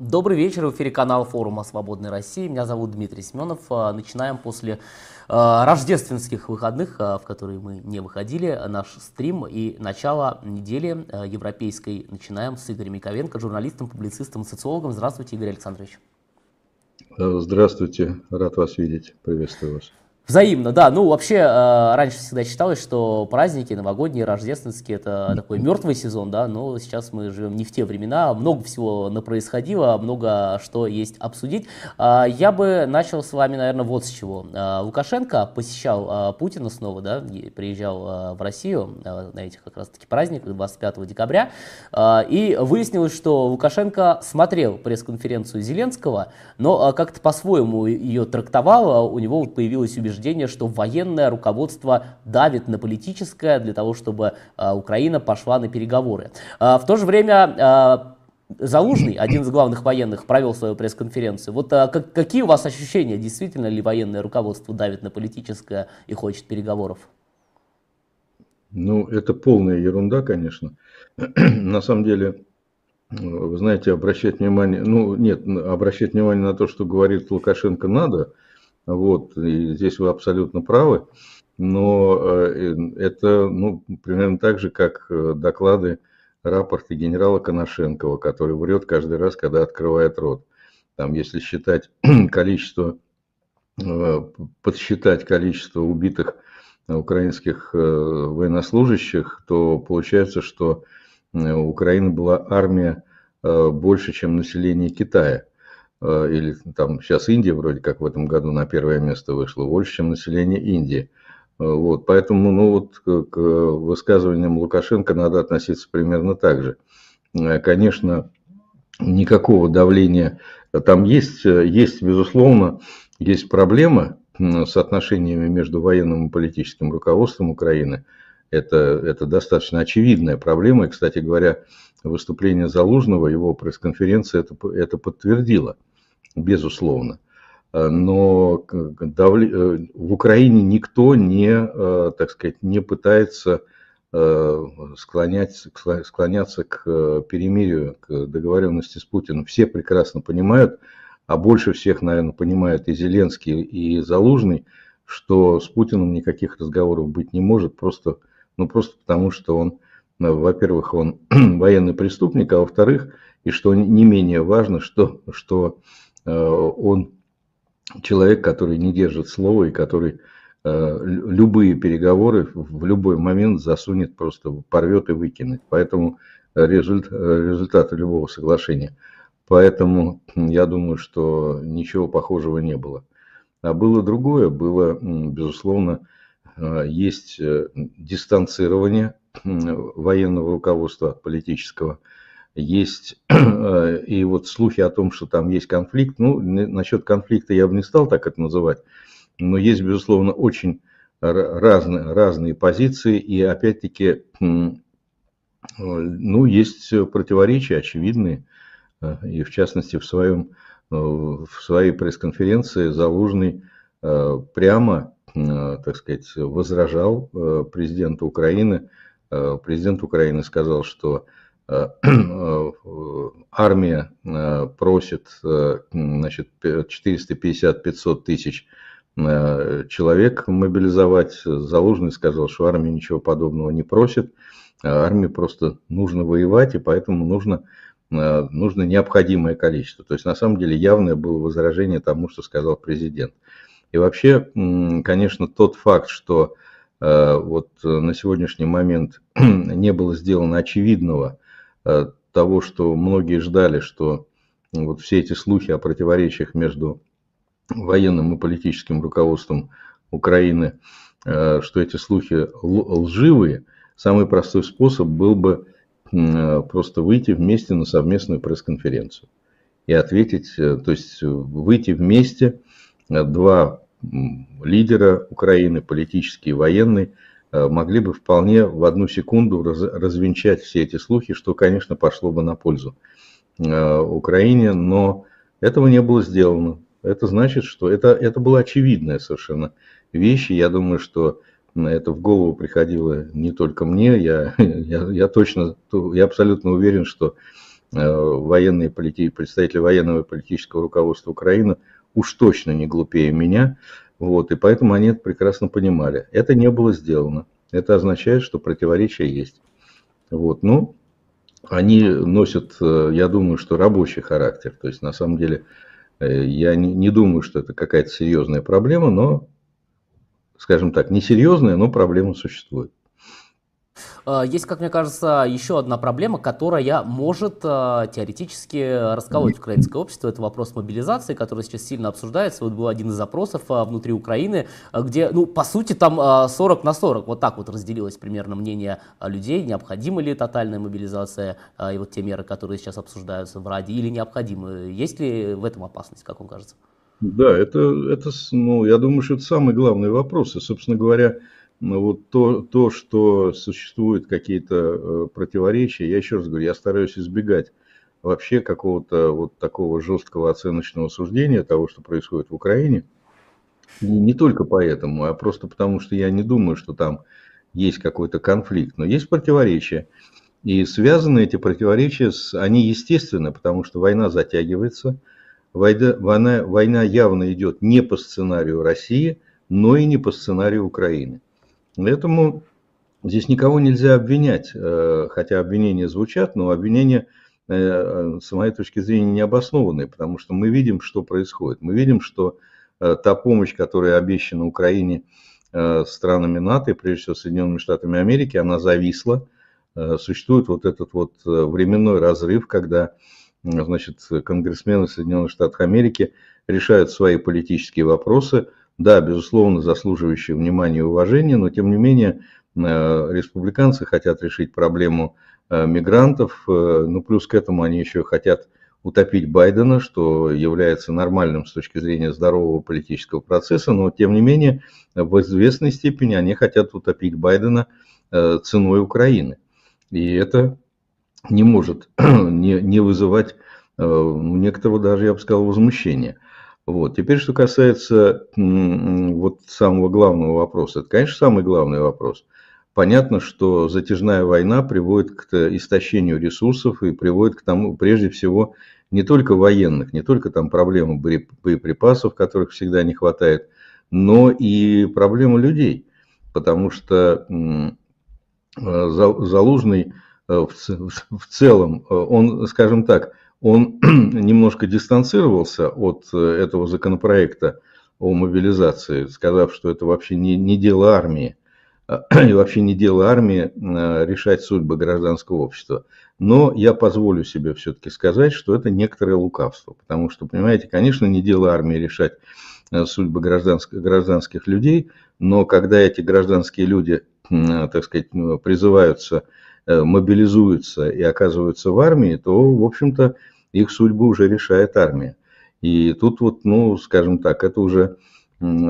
Добрый вечер, в эфире канал форума «Свободной России». Меня зовут Дмитрий Семенов. А, начинаем после а, рождественских выходных, а, в которые мы не выходили, наш стрим и начало недели европейской. Начинаем с Игорем Яковенко, журналистом, публицистом социологом. Здравствуйте, Игорь Александрович. Здравствуйте, рад вас видеть. Приветствую вас. Взаимно, да. Ну, вообще, э, раньше всегда считалось, что праздники, новогодние, рождественские, это такой мертвый сезон, да, но сейчас мы живем не в те времена, много всего происходило, много что есть обсудить. Э, я бы начал с вами, наверное, вот с чего. Э, Лукашенко посещал э, Путина снова, да, приезжал э, в Россию э, на этих как раз-таки праздниках 25 декабря, э, и выяснилось, что Лукашенко смотрел пресс-конференцию Зеленского, но э, как-то по-своему ее трактовал, у него вот появилось убеждение, убеждение, что военное руководство давит на политическое для того, чтобы а, Украина пошла на переговоры. А, в то же время а, Залужный, один из главных военных, провел свою пресс-конференцию. Вот а, как, какие у вас ощущения? Действительно ли военное руководство давит на политическое и хочет переговоров? Ну, это полная ерунда, конечно. на самом деле, вы знаете, обращать внимание, ну, нет, обращать внимание на то, что говорит Лукашенко, надо – вот, и здесь вы абсолютно правы. Но э, это ну, примерно так же, как э, доклады, рапорты генерала Коношенкова, который врет каждый раз, когда открывает рот. Там, если считать количество, э, подсчитать количество убитых украинских военнослужащих, то получается, что у Украины была армия больше, чем население Китая. Э, или там сейчас Индия вроде как в этом году на первое место вышла, больше, чем население Индии. Э, вот, поэтому ну, вот, к высказываниям Лукашенко надо относиться примерно так же. Э, конечно, никакого давления там есть, есть безусловно, есть проблема с отношениями между военным и политическим руководством Украины. Это, это достаточно очевидная проблема. И, кстати говоря, выступление Залужного, его пресс-конференция это, это подтвердила безусловно. Э, но э, в Украине никто не, э, так сказать, не пытается склонять, склоняться к перемирию, к договоренности с Путиным. Все прекрасно понимают, а больше всех, наверное, понимают и Зеленский, и Залужный, что с Путиным никаких разговоров быть не может, просто, ну, просто потому, что он, во-первых, он военный преступник, а во-вторых, и что не менее важно, что, что он человек, который не держит слова и который э, любые переговоры в любой момент засунет, просто порвет и выкинет. Поэтому результат, результаты любого соглашения. Поэтому я думаю, что ничего похожего не было. А было другое, было, безусловно, э, есть дистанцирование военного руководства от политического – есть и вот слухи о том, что там есть конфликт. Ну, насчет конфликта я бы не стал так это называть, но есть, безусловно, очень разные, разные позиции, и опять-таки, ну, есть противоречия очевидные, э, и в частности в, своем, э, в своей пресс-конференции Залужный э, прямо, так сказать, возражал президенту Украины. Президент Украины сказал, что Э, э, армия э, просит значит, 450-500 тысяч человек мобилизовать. Залужный сказал, что армия ничего подобного не просит. Армии просто нужно воевать, и поэтому нужно, нужно необходимое количество. То есть, на самом деле, явное было возражение тому, что сказал президент. И вообще, конечно, тот факт, что вот на сегодняшний момент не было сделано очевидного Э, того, что многие ждали, что вот все эти слухи о противоречиях между военным и политическим руководством Украины, э, что эти слухи лживые, самый простой способ был бы э, просто выйти вместе на совместную пресс-конференцию и ответить, то есть выйти вместе, два лидера Украины, политический и военный, Э, могли бы вполне в одну секунду раз, развенчать все эти слухи, что, конечно, пошло бы на пользу э, Украине, но этого не было сделано. Это значит, что это, это была очевидная совершенно вещь, я думаю, что это в голову приходило не только мне, я, я, я точно, я абсолютно уверен, что военные полити... представители военного и политического руководства Украины уж точно не глупее меня, вот, и поэтому они это прекрасно понимали. Это не было сделано. Это означает, что противоречия есть. Вот, ну, они носят, я думаю, что рабочий характер. То есть, на самом деле, я не, не думаю, что это какая-то серьезная проблема, но, скажем так, несерьезная, но проблема существует. Э, есть, как мне кажется, еще одна проблема, которая может э, теоретически расколоть украинское общество. Это вопрос мобилизации, который сейчас сильно обсуждается. Вот был один из запросов э, внутри Украины, где, ну, по сути, там 40 на 40. Вот так вот разделилось примерно мнение людей, необходима ли тотальная мобилизация и вот те меры, которые сейчас обсуждаются в Раде, или необходимы. Есть ли в этом опасность, как вам кажется? Да, это, это, ну, я думаю, что это самый главный вопрос. И, собственно говоря, но вот то, то, что существуют какие-то э, противоречия, я еще раз говорю, я стараюсь избегать вообще какого-то вот такого жесткого оценочного суждения того, что происходит в Украине. Не, не только поэтому, а просто потому, что я не думаю, что там есть какой-то конфликт, но есть противоречия. И связаны эти противоречия, с, они естественно, потому что война затягивается, война, война, война явно идет не по сценарию России, но и не по сценарию Украины. Поэтому здесь никого нельзя обвинять, э, хотя обвинения звучат, но обвинения, э, с моей точки зрения, не обоснованные, потому что мы видим, что происходит. Мы видим, что э, та помощь, которая обещана Украине странами НАТО, и прежде всего Соединенными Штатами Америки, она зависла. Существует вот этот вот временной разрыв, когда значит, конгрессмены Соединенных Штатов Америки решают свои политические вопросы – да, безусловно, заслуживающие внимания и уважения, но тем не менее э, республиканцы хотят решить проблему э, мигрантов, э, ну плюс к этому они еще хотят утопить Байдена, что является нормальным с точки зрения здорового политического процесса, но тем не менее в известной степени они хотят утопить Байдена ценой Украины. И это не может не, не вызывать некоторого даже, я бы сказал, возмущения. Вот. Теперь, что касается вот самого главного вопроса. Это, конечно, самый главный вопрос. Понятно, что затяжная война приводит к истощению ресурсов и приводит к тому, прежде всего, не только военных, не только там проблемы боеприпасов, которых всегда не хватает, но и проблему людей. Потому что Залужный э, в целом, э, он, скажем так, он немножко дистанцировался от э, этого законопроекта о мобилизации, сказав, что это вообще не, не дело армии, и вообще не дело армии э, решать судьбы гражданского общества. Но я позволю себе все-таки сказать, что это некоторое лукавство, потому что, понимаете, конечно, не дело армии решать э, судьбы гражданских, гражданских людей, но когда эти гражданские люди, так сказать, призываются, мобилизуются и оказываются в армии, то, в общем-то, их судьбу уже решает армия. И тут вот, ну, скажем так, это уже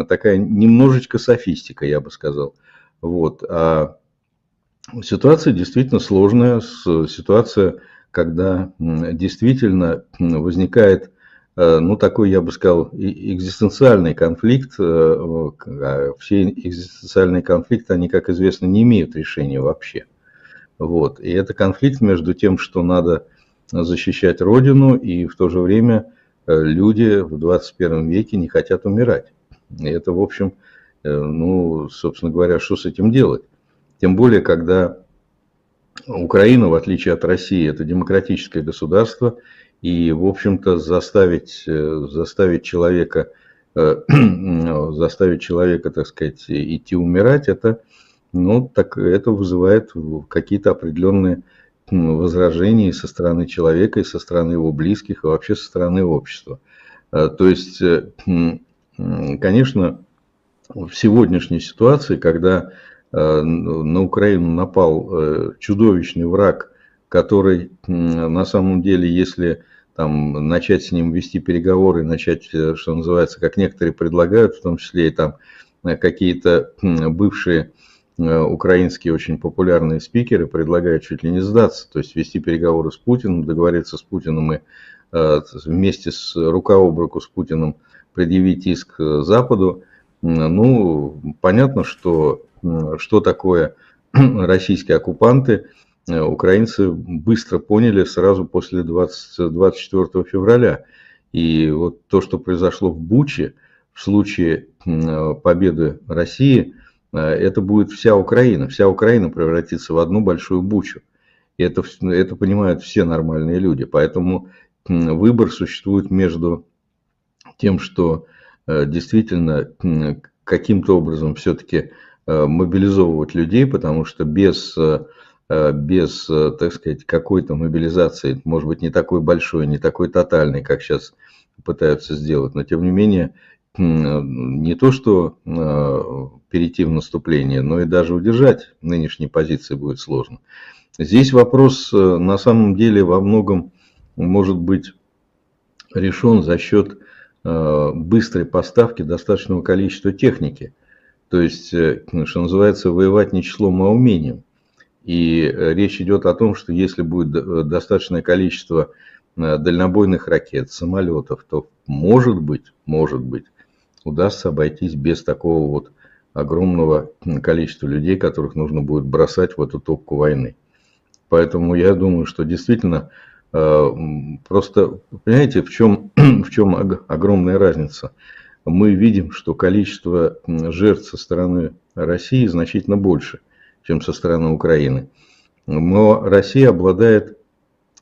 такая немножечко софистика, я бы сказал. Вот. А ситуация действительно сложная, ситуация, когда действительно возникает, э, ну, такой, я бы сказал, экзистенциальный конфликт. Э, а все экзистенциальные конфликты, они, как известно, не имеют решения вообще. Вот. И это конфликт между тем, что надо защищать Родину, и в то же время э, люди в 21 веке не хотят умирать. И это, в общем, э, ну, собственно говоря, что с этим делать? Тем более, когда Украина, в отличие от России, это демократическое государство, и, в общем-то, заставить, э, заставить человека, заставить человека, так сказать, идти умирать, это, ну, так, это вызывает какие-то определенные возражений со стороны человека и со стороны его близких, и вообще со стороны общества. А, то есть, э, конечно, в сегодняшней ситуации, когда э, на Украину напал э, чудовищный враг, который на самом деле, если там, начать с ним вести переговоры, начать, что называется, как некоторые предлагают, в том числе и там какие-то бывшие украинские очень популярные спикеры предлагают чуть ли не сдаться, то есть вести переговоры с Путиным, договориться с Путиным и э, вместе с рука об руку с Путиным предъявить иск Западу. Ну, понятно, что что такое российские оккупанты, украинцы быстро поняли сразу после 20, 24 февраля. И вот то, что произошло в Буче, в случае победы России, это будет вся Украина. Вся Украина превратится в одну большую Бучу. И это, это понимают все нормальные люди. Поэтому выбор существует между тем, что э, действительно каким-то образом все-таки э, мобилизовывать людей, потому что без, э, без, так сказать, какой-то мобилизации, может быть, не такой большой, не такой тотальной, как сейчас пытаются сделать, но тем не менее не то, что перейти в наступление, но и даже удержать нынешние позиции будет сложно. Здесь вопрос на самом деле во многом может быть решен за счет э, быстрой поставки достаточного количества техники. То есть, э, что называется, воевать не числом, а умением. И э, речь идет о том, что если будет достаточное количество дальнобойных ракет, самолетов, то может быть, может быть, удастся обойтись без такого вот огромного количества людей, которых нужно будет бросать в эту топку войны. Поэтому я думаю, что действительно Э, просто, понимаете, в чем, в чем огромная разница? Мы видим, что количество жертв со стороны России значительно больше, чем со стороны Украины. Но Россия обладает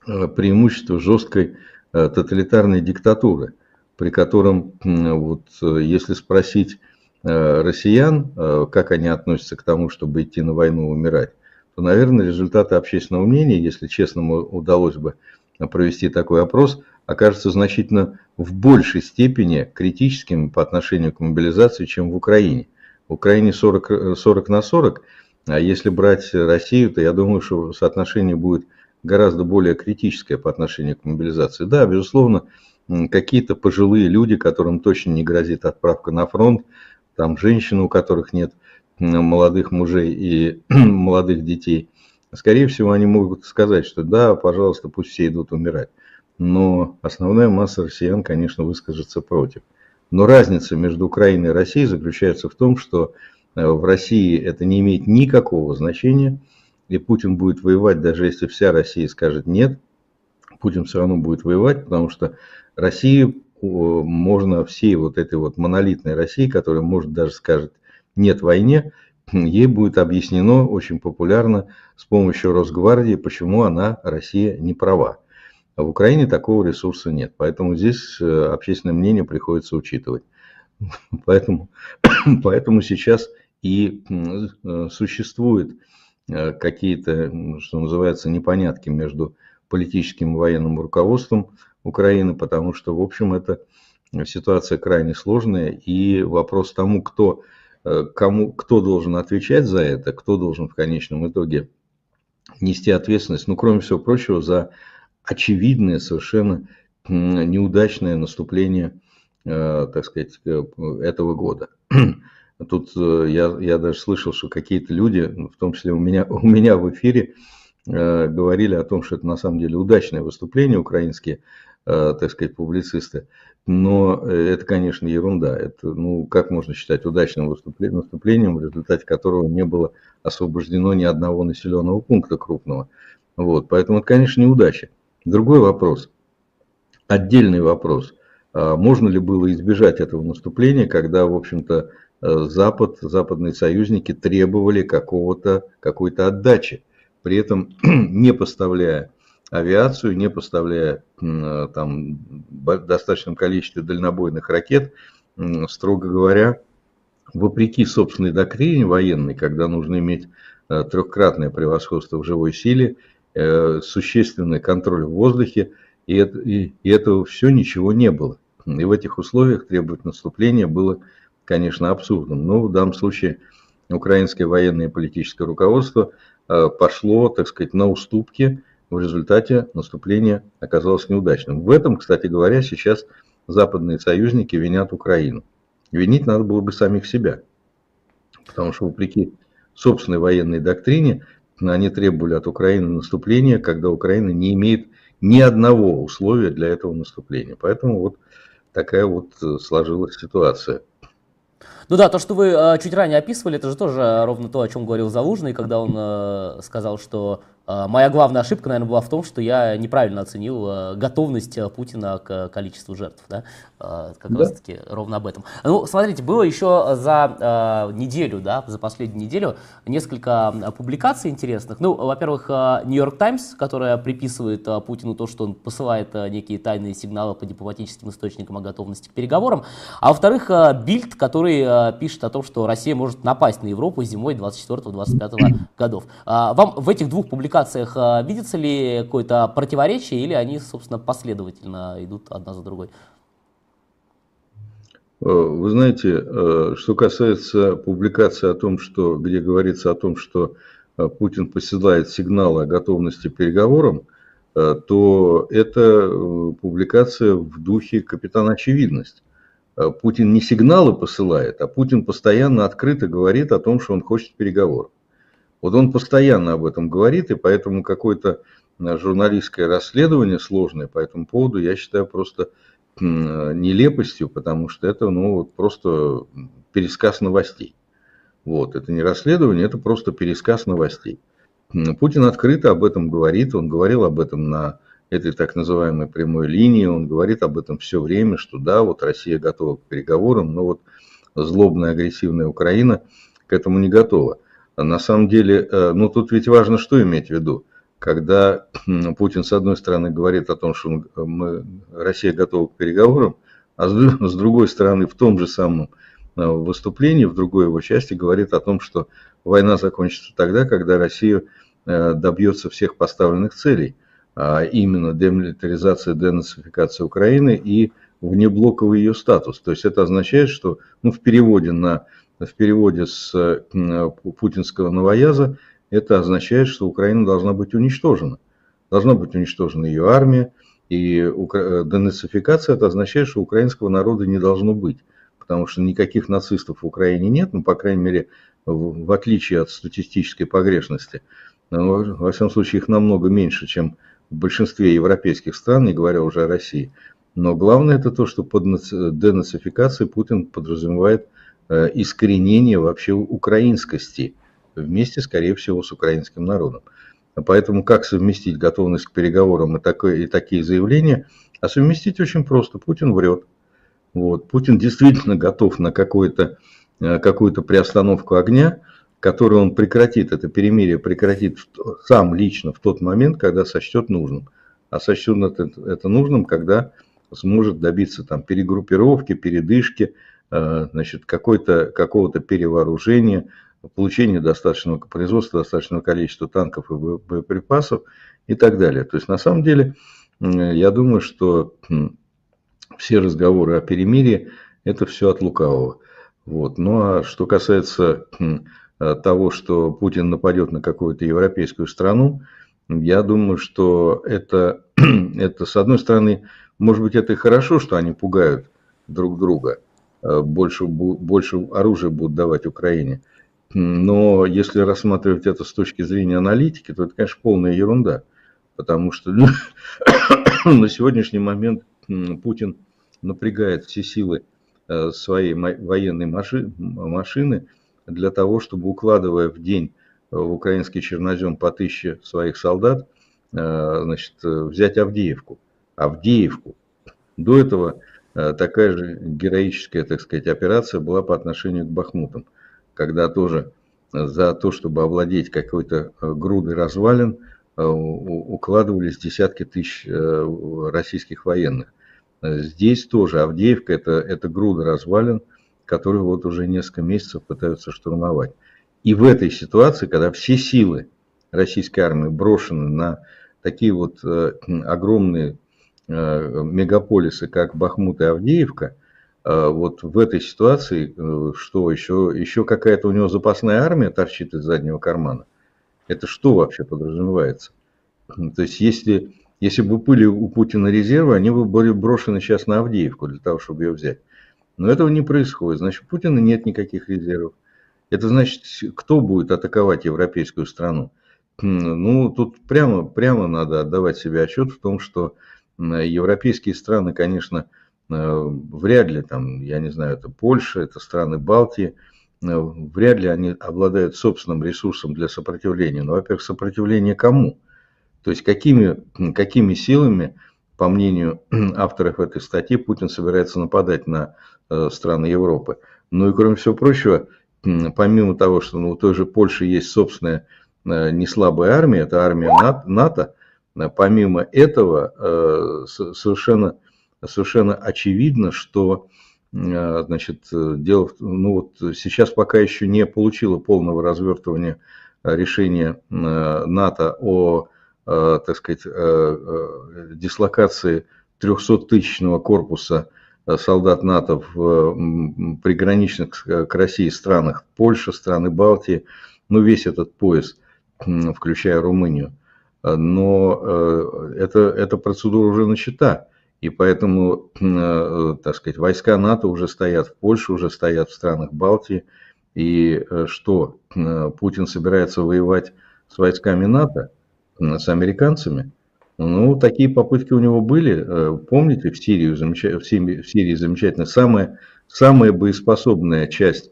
э, преимуществом жесткой э, тоталитарной диктатуры, при котором, вот, если спросить россиян, как они относятся к тому, чтобы идти на войну умирать, то, наверное, результаты общественного мнения, если честно удалось бы провести такой опрос, окажется значительно в большей степени критическим по отношению к мобилизации, чем в Украине. В Украине 40, 40 на 40, а если брать Россию, то я думаю, что соотношение будет гораздо более критическое по отношению к мобилизации. Да, безусловно, какие-то пожилые люди, которым точно не грозит отправка на фронт, там женщины, у которых нет молодых мужей и молодых детей – Скорее всего, они могут сказать, что да, пожалуйста, пусть все идут умирать. Но основная масса россиян, конечно, выскажется против. Но разница между Украиной и Россией заключается в том, что э, в России это не имеет никакого значения, и Путин будет воевать, даже если вся Россия скажет нет, Путин все равно будет воевать, потому что России можно всей вот этой вот монолитной России, которая может даже скажет нет войне, ей будет объяснено очень популярно с помощью Росгвардии, почему она, Россия, не права. А в Украине такого ресурса нет, поэтому здесь э, общественное мнение приходится учитывать. Поэтому, поэтому сейчас и э, существуют э, какие-то, что называется, непонятки между политическим и военным руководством Украины, потому что, в общем, это ситуация крайне сложная, и вопрос тому, кто Э, кому, кто должен отвечать за это, кто должен в конечном итоге нести ответственность, ну, кроме всего прочего, за очевидное совершенно неудачное наступление, э, так сказать, э, этого года. Тут я, я даже слышал, что какие-то люди, в том числе у меня, у меня в эфире, говорили о том, что это на самом деле удачное выступление украинские, так сказать, публицисты. Но э, это, конечно, ерунда. Это, ну, как можно считать удачным выступлением, наступлением, в результате которого не было освобождено ни одного населенного пункта крупного. Вот, поэтому это, конечно, неудача. Другой вопрос, отдельный вопрос. А можно ли было избежать этого наступления, когда, в общем-то, э, Запад, западные союзники требовали какого-то, какой-то отдачи, при этом не поставляя авиацию, не поставляя там достаточном количестве дальнобойных ракет, строго говоря, вопреки собственной доктрине военной, когда нужно иметь э, трехкратное превосходство в живой силе, э, существенный контроль в воздухе, и, и, и этого все ничего не было. И в этих условиях требовать наступления было, конечно, абсурдным. Но в данном случае украинское военное и политическое руководство э, пошло, так сказать, на уступки в результате наступление оказалось неудачным. В этом, кстати говоря, сейчас западные союзники винят Украину. Винить надо было бы самих себя. Потому что, вопреки собственной военной доктрине, они требовали от Украины наступления, когда Украина не имеет ни одного условия для этого наступления. Поэтому вот такая вот сложилась ситуация. Ну да, то, что вы э, чуть ранее описывали, это же тоже ровно то, о чем говорил Залужный, когда он э, сказал, что моя главная ошибка, наверное, была в том, что я неправильно оценил э, готовность э, Путина к количеству жертв. Да? Как да. раз таки ровно об этом. Ну, смотрите, было еще за неделю, да, за последнюю неделю несколько публикаций интересных. Ну, во-первых, Нью-Йорк Таймс, которая приписывает Путину то, что он посылает некие тайные сигналы по дипломатическим источникам о готовности к переговорам. А во-вторых, Бильд, который пишет о том, что Россия может напасть на Европу зимой 24-25 годов. Вам в этих двух публикациях публикациях а, видится ли какое-то противоречие или они, собственно, последовательно идут одна за другой? Э, вы знаете, э, что касается публикации о том, что, где говорится о том, что э, Путин посылает сигналы о готовности к переговорам, то это публикация в духе капитана очевидность. Путин не сигналы посылает, а Путин постоянно открыто говорит о том, что он хочет переговоров. Вот он постоянно об этом говорит, и поэтому какое-то э, журналистское расследование сложное по этому поводу я считаю просто нелепостью, потому что это ну, просто пересказ новостей. Вот, это не расследование, это просто пересказ новостей. Путин открыто об этом говорит, он говорил об этом на этой так называемой прямой линии, он говорит об этом все время, что да, вот Россия готова к переговорам, но вот злобная агрессивная Украина к этому не готова. На самом деле, э, ну тут ведь важно, что иметь в виду. Когда Путин, с одной стороны, говорит о том, что мы, Россия готова к переговорам, а с другой стороны, в том же самом э, выступлении, в другой его части, говорит о том, что война закончится тогда, когда Россия э, добьется всех поставленных целей, а именно демилитаризация, денацификация Украины и внеблоковый ее статус. То есть это означает, что ну, в переводе на в переводе с путинского новояза, это означает, что Украина должна быть уничтожена. Должна быть уничтожена ее армия, и э, денацификация это означает, что украинского народа не должно быть, потому что никаких нацистов в Украине нет, ну, по крайней мере, в, в отличие от статистической погрешности. Но, во всяком случае, их намного меньше, чем в большинстве европейских стран, не говоря уже о России. Но главное это то, что под денацификацией Путин подразумевает искоренение вообще украинскости вместе, скорее всего, с украинским народом. Поэтому как совместить готовность к переговорам и, такое, и такие заявления? А совместить очень просто. Путин врет. Вот. Путин действительно готов на какую-то э, какую-то приостановку огня, которую он прекратит, это перемирие прекратит сам лично в тот момент, когда сочтет нужным. А сочтет это, это нужным, когда сможет добиться там, перегруппировки, передышки, Э, значит, какой-то, какого-то перевооружения, получения достаточного производства, достаточного количества танков и боеприпасов и так далее. То есть на самом деле я думаю, что все разговоры о перемирии это все от лукавого. Вот. Ну а что касается того, что Путин нападет на какую-то европейскую страну, я думаю, что это, это, с одной стороны, может быть, это и хорошо, что они пугают друг друга – Э, больше, больше оружия будут давать Украине. Но если рассматривать это с точки зрения аналитики, то это, конечно, полная ерунда. Потому что ну, на сегодняшний момент Путин напрягает все силы э, своей военной машины для того, чтобы, укладывая в день в украинский чернозем по тысяче своих солдат, э, значит, взять Авдеевку. Авдеевку. До этого Э, такая же героическая, так сказать, операция была по отношению к Бахмутам, когда тоже за то, чтобы овладеть какой-то э, грудой развалин, э, укладывались десятки тысяч российских военных. Здесь тоже Авдеевка это, это груда развалин, которую вот уже несколько месяцев пытаются штурмовать. И в этой ситуации, когда все силы российской армии брошены на такие вот огромные Э, мегаполисы, как Бахмут и Авдеевка, э, вот в этой ситуации, э, что еще, еще какая-то у него запасная армия торчит из заднего кармана. Это что вообще подразумевается? То есть, если, если бы были у Путина резервы, они бы были брошены сейчас на Авдеевку для того, чтобы ее взять. Но этого не происходит. Значит, у Путина нет никаких резервов. Это значит, кто будет атаковать европейскую страну? Ну, тут прямо, прямо надо отдавать себе отчет в том, что Европейские страны, конечно, э, вряд ли, там, я не знаю, это Польша, это страны Балтии, вряд ли они обладают собственным ресурсом для сопротивления. Ну, во-первых, сопротивление кому? То есть какими, какими силами, по мнению авторов этой статьи, Путин собирается нападать на страны Европы? Ну и кроме всего прочего, помимо того, что ну, у той же Польши есть собственная не слабая армия, это армия НАТО, помимо этого совершенно, совершенно очевидно, что Э, значит, э, дело, ну вот сейчас пока еще не получило полного развертывания э, решения НАТО о, так сказать, дислокации 300-тысячного корпуса солдат НАТО в приграничных к России странах, Польша, страны Балтии, ну весь этот пояс, включая Румынию. Но это, эта процедура уже начата. И поэтому, э, так сказать, войска НАТО уже стоят в Польше, уже стоят в странах Балтии. И э, что, э, Путин собирается воевать с войсками НАТО, с американцами? Ну, такие попытки у него были. Помните, в Сирии, в Сирии замечательно, самая, самая боеспособная часть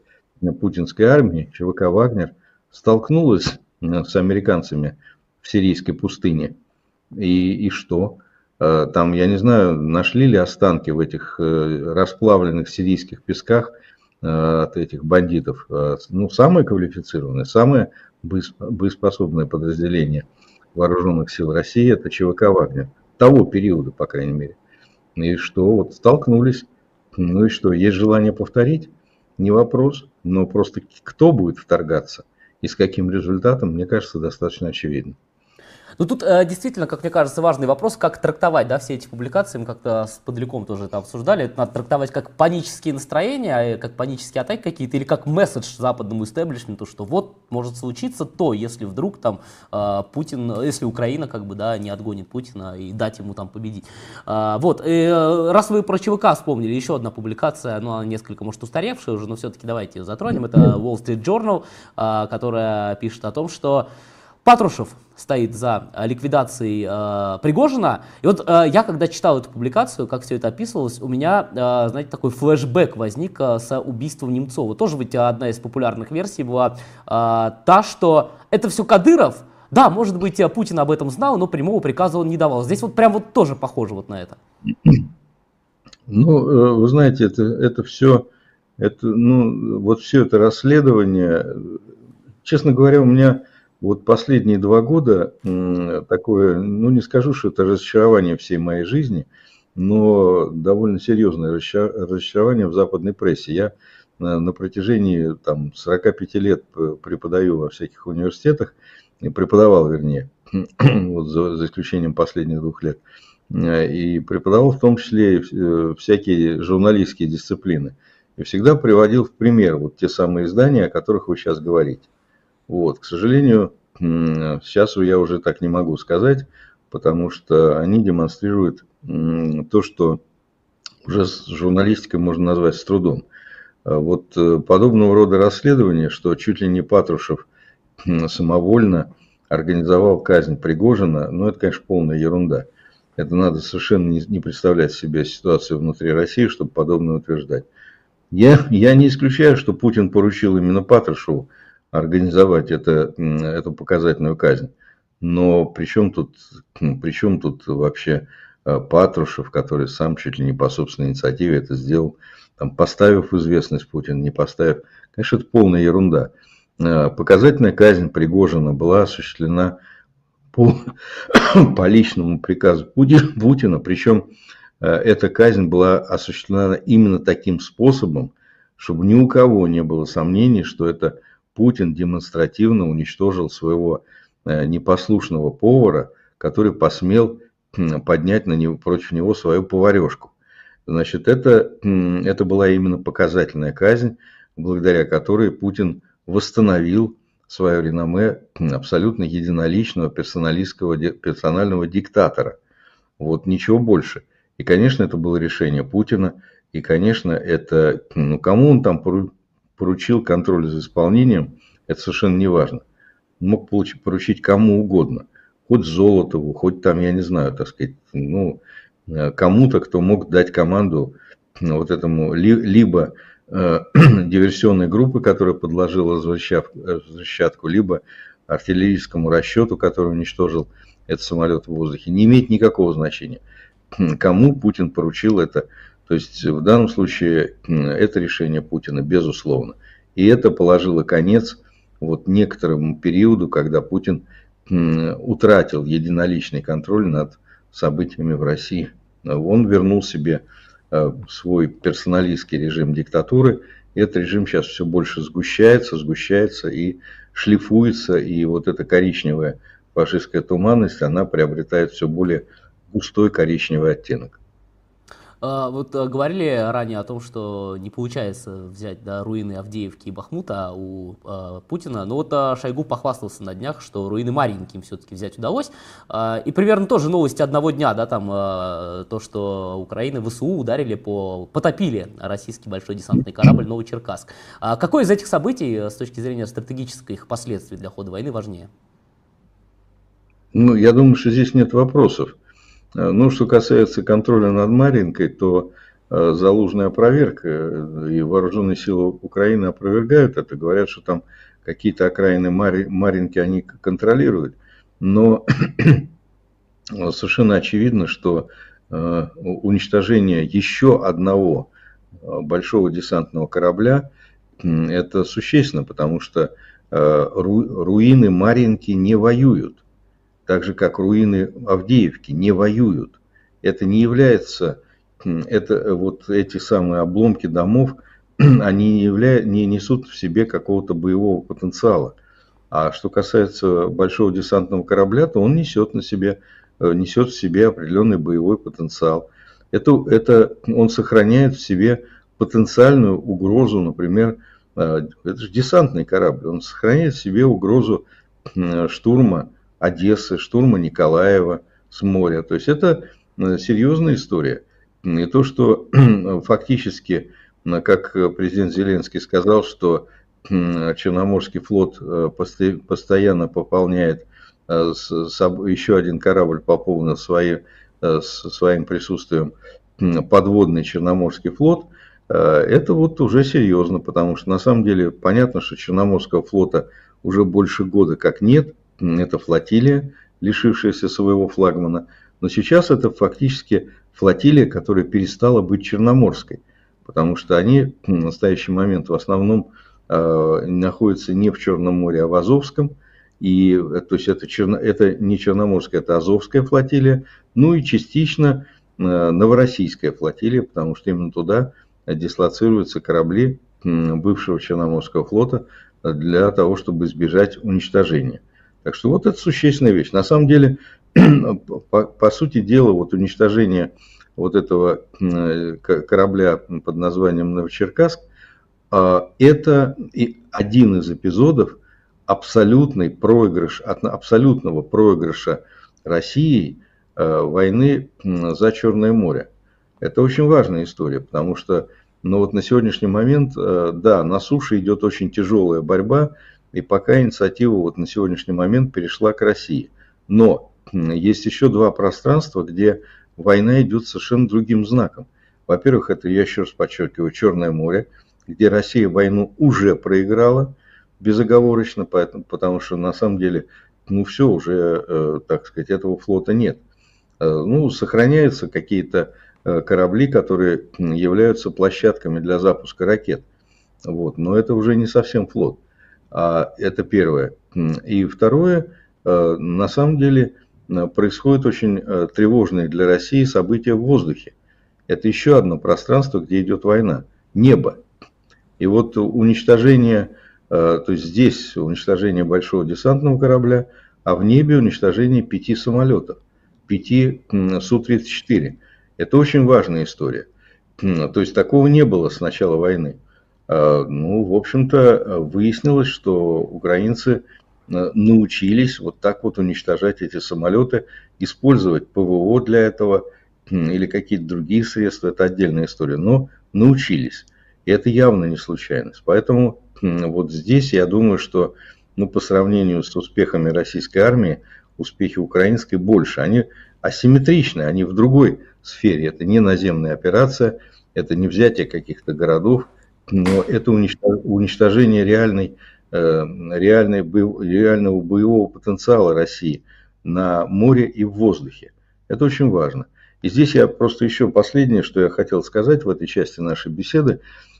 путинской армии, ЧВК «Вагнер», столкнулась с американцами в сирийской пустыне. И, и что? Э, там, я не знаю, нашли ли останки в этих э, расплавленных сирийских песках э, от этих бандитов. Ну, самое квалифицированное, самое боеспособное подразделение вооруженных сил России – это ЧВК «Вагнер». Того периода, по крайней мере. И что, вот столкнулись. Ну и что, есть желание повторить? Не вопрос, но просто кто будет вторгаться и с каким результатом, мне кажется, достаточно очевидно. Ну тут э, действительно, как мне кажется, важный вопрос, как трактовать да, все эти публикации. Мы как-то с Подляком тоже это обсуждали. Это надо трактовать как панические настроения, а, как панические атаки какие-то, или как месседж западному истеблишменту, что вот может случиться то, если вдруг там э, Путин, если Украина как бы да, не отгонит Путина и дать ему там победить. Э, вот, э, раз вы про ЧВК вспомнили, еще одна публикация, ну она несколько, может, устаревшая уже, но все-таки давайте ее затронем. Это Wall Street Journal, э, которая пишет о том, что Патрушев стоит за э, ликвидацией э, Пригожина. И вот э, я, когда читал эту публикацию, как все это описывалось, у меня, э, знаете, такой флешбэк возник э, с убийством Немцова. Тоже ведь одна из популярных версий была э, та, что это все Кадыров. Да, может быть, э, Путин об этом знал, но прямого приказа он не давал. Здесь вот прям вот тоже похоже вот на это. Ну, э, вы знаете, это, это все, это, ну, вот все это расследование, честно говоря, у меня вот последние два года такое, ну не скажу, что это разочарование всей моей жизни, но довольно серьезное разочарование в западной прессе. Я на протяжении там, 45 лет преподаю во всяких университетах, преподавал вернее, вот за, за исключением последних двух лет, и преподавал в том числе э, всякие журналистские дисциплины. И всегда приводил в пример вот те самые издания, о которых вы сейчас говорите. Вот, к сожалению, сейчас я уже так не могу сказать, потому что они демонстрируют то, что уже с журналистикой можно назвать с трудом. А вот э, подобного рода расследования, что чуть ли не Патрушев самовольно организовал казнь Пригожина, ну это, конечно, полная ерунда. Это надо совершенно не, представлять себе ситуацию внутри России, чтобы подобное утверждать. Я, я не исключаю, что Путин поручил именно Патрушеву организовать это, эту показательную казнь. Но при чем тут, при чем тут вообще э, Патрушев, который сам чуть ли не по собственной инициативе это сделал, там, поставив известность Путина, не поставив. Конечно, это полная ерунда. Э, показательная казнь Пригожина была осуществлена по, по личному приказу Путина, причем э, эта казнь была осуществлена именно таким способом, чтобы ни у кого не было сомнений, что это Путин демонстративно уничтожил своего э, непослушного повара, который посмел поднять на него, против него свою поварешку. Значит, это, это была именно показательная казнь, благодаря которой Путин восстановил свое реноме абсолютно единоличного персоналистского, персонального диктатора. Вот ничего больше. И, конечно, это было решение Путина. И, конечно, это, ну, кому он там контроль за исполнением, это совершенно не важно. Мог получить, поручить кому угодно. Хоть Золотову, хоть там, я не знаю, так сказать, ну, э, кому-то, кто мог дать команду вот этому, либо диверсионной группы, которая подложила взрывчатку, либо артиллерийскому расчету, который уничтожил этот самолет в воздухе, не имеет никакого значения. Кому Путин поручил это? То есть в данном случае это решение Путина, безусловно. И это положило конец вот некоторому периоду, когда Путин утратил единоличный контроль над событиями в России. Он вернул себе э, свой персоналистский режим диктатуры. Этот режим сейчас все больше сгущается, сгущается и шлифуется. И вот эта коричневая фашистская туманность, она приобретает все более густой коричневый оттенок. А, вот а, говорили ранее о том, что не получается взять да, руины Авдеевки и Бахмута у э, Путина, но вот э, Шойгу похвастался на днях, что руины Маринки им все-таки взять удалось. Э, и примерно тоже новости одного дня, да, там э, то, что Украина ВСУ ударили по, потопили российский большой десантный корабль Новочеркасск. А какое из этих событий с точки зрения стратегических последствий для хода войны важнее? Ну, я думаю, что здесь нет вопросов. Э, ну, что касается контроля над Маринкой, то э, залужная проверка э, и вооруженные силы Украины опровергают это, говорят, что там какие-то окраины Маринки они контролируют. Но совершенно очевидно, что уничтожение еще одного большого десантного корабля это существенно, потому что руины Маринки не воюют так же как руины Авдеевки, не воюют. Это не является, это вот эти самые обломки домов, они не, явля, не несут в себе какого-то боевого потенциала. А что касается большого десантного корабля, то он несет на себе, э, несет в себе определенный боевой потенциал. Это, это он сохраняет в себе потенциальную угрозу, например, э, это же десантный корабль, он сохраняет в себе угрозу штурма Одессы, штурма Николаева с моря. То есть это э, серьезная история. И то, что фактически, как президент Зеленский сказал, что Черноморский флот э, постоянно пополняет э, еще один корабль пополнен свои, своим присутствием подводный Черноморский флот, это вот уже серьезно, потому что на самом деле понятно, что Черноморского флота уже больше года как нет, это флотилия, лишившаяся своего флагмана, но сейчас это фактически флотилия, которая перестала быть черноморской, потому что они в настоящий момент в основном э, находятся не в Черном море, а в Азовском, и то есть это, черно, это не Черноморская, это Азовская флотилия, ну и частично э, Новороссийская флотилия, потому что именно туда дислоцируются корабли бывшего Черноморского флота для того, чтобы избежать уничтожения. Так что вот это существенная вещь. На самом деле, по, по сути дела, вот уничтожение вот этого корабля под названием Новочеркасск, а, это один из эпизодов абсолютный проигрыш, абсолютного проигрыша России а, войны за Черное море. Это очень важная история, потому что ну вот на сегодняшний момент, а, да, на суше идет очень тяжелая борьба и пока инициатива вот на сегодняшний момент перешла к России. Но есть еще два пространства, где война идет совершенно другим знаком. Во-первых, это, я еще раз подчеркиваю, Черное море, где Россия войну уже проиграла безоговорочно, поэтому, потому что на самом деле, ну все, уже, э, так сказать, этого флота нет. Э, ну, сохраняются какие-то э, корабли, которые являются площадками для запуска ракет. Вот, но это уже не совсем флот. А, это первое. И второе, э, на самом деле э, происходят очень э, тревожные для России события в воздухе. Это еще одно пространство, где идет война. Небо. И вот уничтожение, то есть здесь уничтожение большого десантного корабля, а в небе уничтожение пяти самолетов, пяти Су-34. Это очень важная история. То есть такого не было с начала войны. Э, ну, в общем-то, выяснилось, что украинцы э, научились вот так вот уничтожать эти самолеты, использовать ПВО для этого или какие-то другие средства, это отдельная история, но научились. И это явно не случайность. Поэтому вот здесь я думаю, что ну, по сравнению с успехами российской армии, успехи украинской больше. Они асимметричны, они в другой сфере. Это не наземная операция, это не взятие каких-то городов, но это уничтожение реальной, реальной, реального боевого потенциала России на море и в воздухе. Это очень важно. И здесь я просто еще последнее, что я хотел сказать в этой части нашей беседы,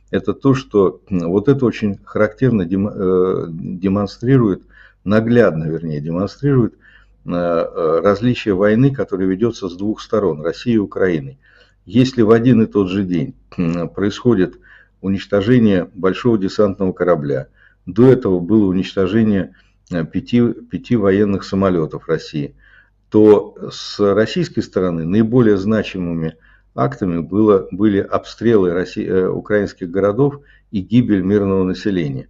это то, что вот это очень характерно демонстрирует, наглядно, вернее, демонстрирует Э, различия войны, которая ведется с двух сторон, России и Украины. Если в один и тот же день происходит уничтожение большого десантного корабля, до этого было уничтожение э, пяти, пяти военных самолетов России, то с российской стороны наиболее значимыми актами было, были обстрелы России, э, украинских городов и гибель мирного населения.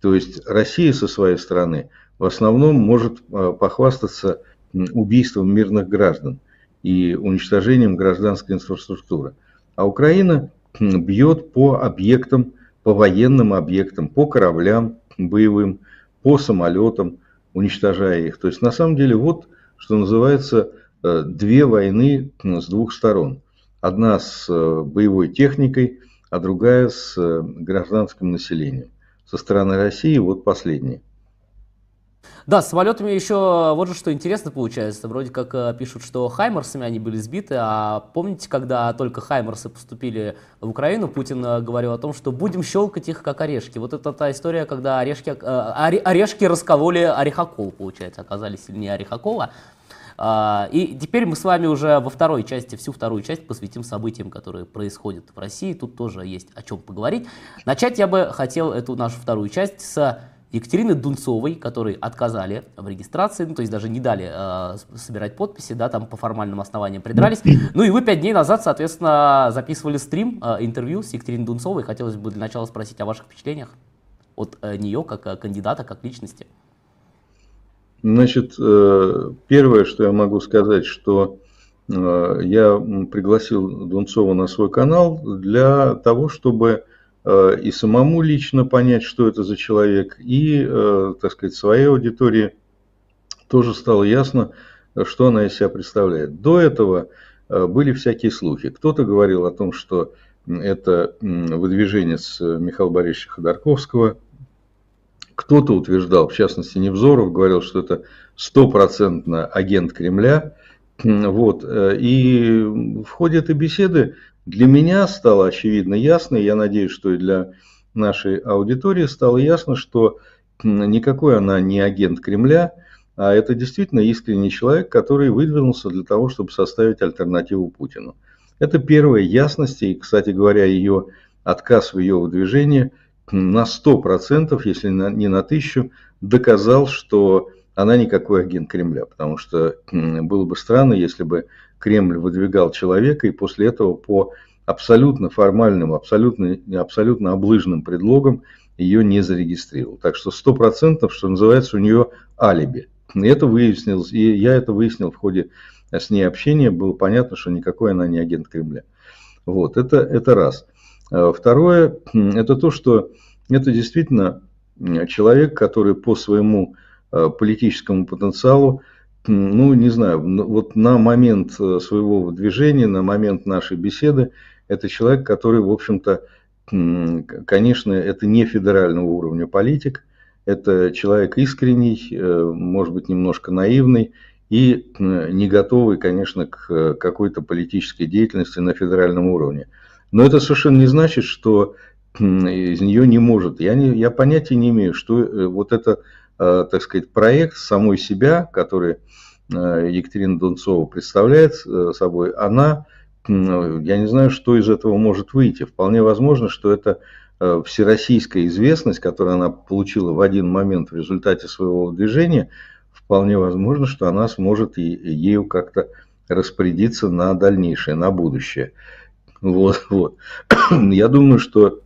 То есть Россия со своей стороны – в основном может а, похвастаться убийством мирных граждан и уничтожением гражданской инфраструктуры. А Украина бьет по объектам, по военным объектам, по кораблям боевым, по самолетам, уничтожая их. То есть на самом деле вот, что называется, э, две войны с двух сторон. Одна с э, боевой техникой, а другая с э, гражданским населением. Со стороны России вот последняя. Да, с самолетами еще вот же что интересно получается. Вроде как э, пишут, что Хаймерсами они были сбиты, а помните, когда только Хаймерсы поступили в Украину, Путин э, говорил о том, что будем щелкать их как орешки. Вот это та история, когда орешки, э, орешки раскололи орехокол, получается, оказались сильнее орехокола. А, и теперь мы с вами уже во второй части, всю вторую часть посвятим событиям, которые происходят в России. Тут тоже есть о чем поговорить. Начать я бы хотел эту нашу вторую часть с Екатерины Дунцовой, которой отказали в регистрации, ну, то есть даже не дали э, собирать подписи, да, там по формальным основаниям придрались. Ну и вы пять дней назад, соответственно, записывали стрим, э, интервью с Екатериной Дунцовой. Хотелось бы для начала спросить о ваших впечатлениях от э, нее, как э, кандидата, как личности. Значит, э, первое, что я могу сказать, что э, я пригласил Дунцову на свой канал для того, чтобы и самому лично понять, что это за человек, и, э, так сказать, своей аудитории тоже стало ясно, что она из себя представляет. До этого э, были всякие слухи. Кто-то говорил о том, что это выдвиженец Михаила Борисовича Ходорковского, кто-то утверждал, в частности Невзоров, говорил, что это стопроцентно агент Кремля. Вот. И в ходе этой беседы для меня стало очевидно ясно, и я надеюсь, что и для нашей аудитории стало ясно, что никакой она не агент Кремля, а это действительно искренний человек, который выдвинулся для того, чтобы составить альтернативу Путину. Это первая ясность, и, кстати говоря, ее отказ в ее выдвижении на 100%, если не на 1000, доказал, что она никакой агент Кремля, потому что было бы странно, если бы Кремль выдвигал человека и после этого по абсолютно формальным, абсолютно, абсолютно облыжным предлогам ее не зарегистрировал. Так что 100%, что называется, у нее алиби. И это выяснилось, и я это выяснил в ходе с ней общения, было понятно, что никакой она не агент Кремля. Вот, это, это раз. А второе, это то, что это действительно человек, который по своему а, политическому потенциалу ну, не знаю, вот на момент э, своего движения, на момент нашей беседы, это человек, который, в общем-то, конечно, это не федерального уровня политик, это человек искренний, э, может быть, немножко наивный и не готовый, конечно, к какой-то политической деятельности на федеральном уровне. Но это совершенно не значит, что из нее не может. Я, не, я понятия не имею, что э, вот это, так сказать, проект самой себя, который Э, Екатерина Дунцова представляет э, собой, она, я не знаю, что из этого может выйти. Вполне возможно, что это э, всероссийская известность, которую она получила в один момент в результате своего движения, вполне возможно, что она сможет ею как-то распорядиться на дальнейшее, на будущее. Вот, вот. Я думаю, что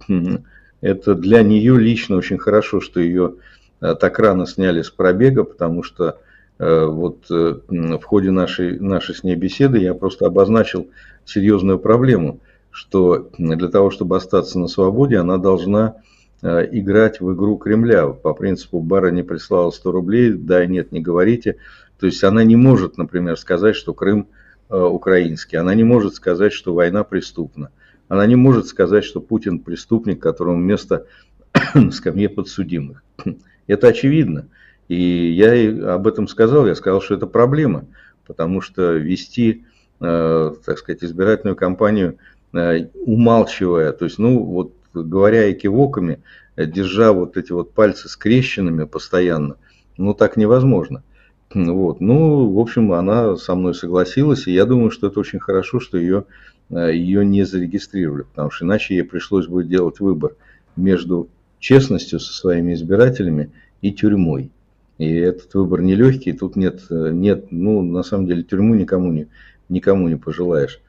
это для нее лично очень хорошо, что ее так рано сняли с пробега, потому что Э, вот э, в ходе нашей, нашей с ней беседы я просто обозначил серьезную проблему, что для того, чтобы остаться на свободе, она должна э, играть в игру Кремля. По принципу бара не прислала 100 рублей, да и нет, не говорите. То есть она не может, например, сказать, что Крым украинский. Она не может сказать, что война преступна. она не может сказать, что Путин преступник, которому место на скамье подсудимых. Это очевидно. И я об этом сказал, я сказал, что это проблема, потому что вести, э, так сказать, избирательную кампанию, э, умалчивая, то есть, ну, вот говоря экивоками, держа вот эти вот пальцы скрещенными постоянно, ну, так невозможно. Вот. Ну, в общем, она со мной согласилась, и я думаю, что это очень хорошо, что ее, э, ее не зарегистрировали, потому что иначе ей пришлось бы делать выбор между честностью со своими избирателями и тюрьмой. И этот выбор нелегкий, тут нет, нет, ну, на самом деле, тюрьму никому не, никому не пожелаешь.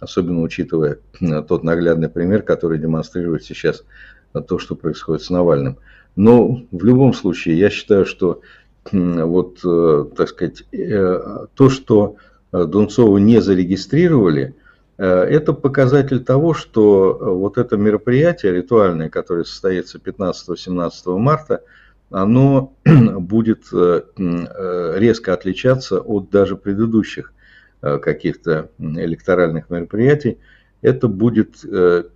Особенно учитывая тот наглядный пример, который демонстрирует сейчас то, что происходит с Навальным. Но в любом случае, я считаю, что вот, э, так сказать, э, то, что Дунцову не зарегистрировали, э, это показатель того, что вот это мероприятие ритуальное, которое состоится 15-17 марта, оно будет э, э, резко отличаться от даже предыдущих э, каких-то электоральных мероприятий. Это будет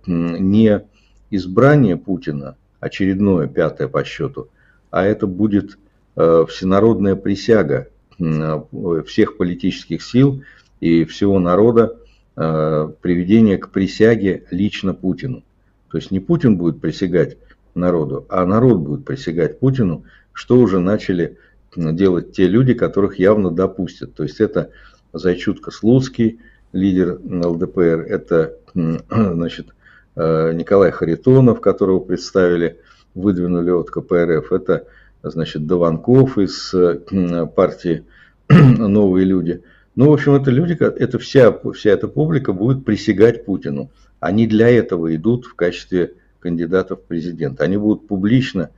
не избрание Путина, очередное, пятое по счету, а это будет всенародная присяга всех политических сил и всего народа приведение к присяге лично Путину. То есть не Путин будет присягать народу, а народ будет присягать Путину, что уже начали делать те люди, которых явно допустят. То есть это Зайчутка Слуцкий, лидер ЛДПР, это значит, э, Николай Харитонов, которого представили, выдвинули от КПРФ, это значит, Дованков из партии «Новые люди». Ну, в общем, это люди, это вся, вся эта публика будет присягать Путину. Они для этого идут в качестве кандидатов в президенты. Они будут публично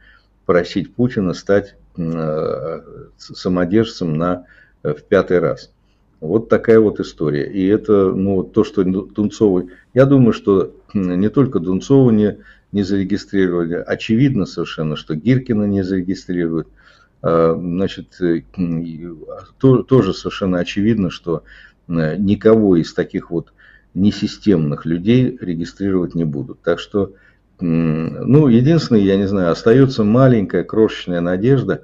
просить Путина стать э, самодержцем на, э, в пятый раз. Вот такая вот история. И это, ну, то, что Дунцову... Я думаю, что не только Дунцову не, не зарегистрировали. Очевидно совершенно, что Гиркина не зарегистрируют. А, значит, э, то, тоже совершенно очевидно, что никого из таких вот несистемных людей регистрировать не будут. Так что ну, единственное, я не знаю, остается маленькая крошечная надежда,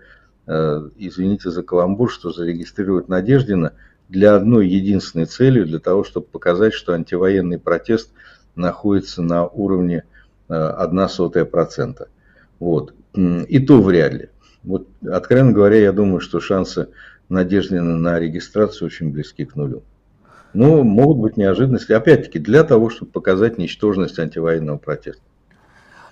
э, извините за каламбур, что зарегистрировать Надеждина для одной единственной цели, для того, чтобы показать, что антивоенный протест находится на уровне 0,01%. Э, вот. И то вряд ли. Вот, откровенно говоря, я думаю, что шансы Надеждина на регистрацию очень близки к нулю. Но могут быть неожиданности, опять-таки, для того, чтобы показать ничтожность антивоенного протеста.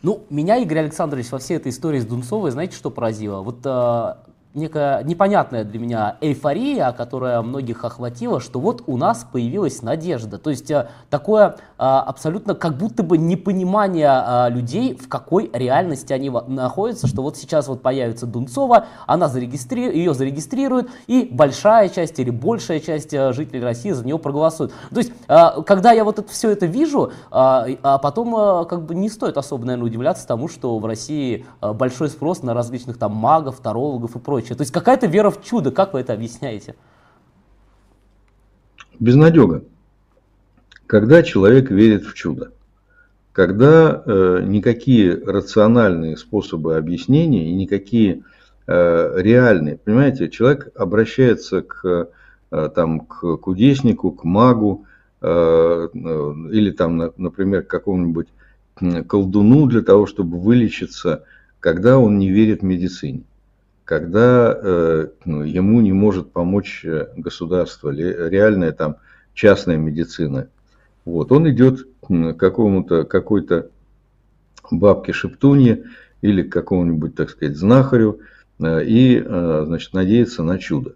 Ну, меня, Игорь Александрович, во всей этой истории с Дунцовой, знаете, что поразило? Вот э, некая непонятная для меня эйфория, которая многих охватила, что вот у нас появилась надежда. То есть э, такое а, абсолютно как будто бы непонимание а, людей, в какой реальности они находятся, что вот сейчас вот появится Дунцова, она зарегистри... ее зарегистрирует, и большая часть или большая часть жителей России за нее проголосует. То есть, когда я вот это, все это вижу, а потом как бы не стоит особо, наверное, удивляться тому, что в России большой спрос на различных там магов, тарологов и прочее. То есть какая-то вера в чудо, как вы это объясняете? Безнадега когда человек верит в чудо, когда э, никакие рациональные способы объяснения и никакие э, реальные, понимаете, человек обращается к, э, там, к кудеснику, к магу, э, э или там, например, к какому-нибудь колдуну для того, чтобы вылечиться, когда он не верит в медицине, когда э, ну, ему не может помочь э, государство, реальная там частная медицина вот, он идет к какому-то, какой-то бабке Шептунье или к какому-нибудь, так сказать, знахарю э, и, значит, надеется на чудо.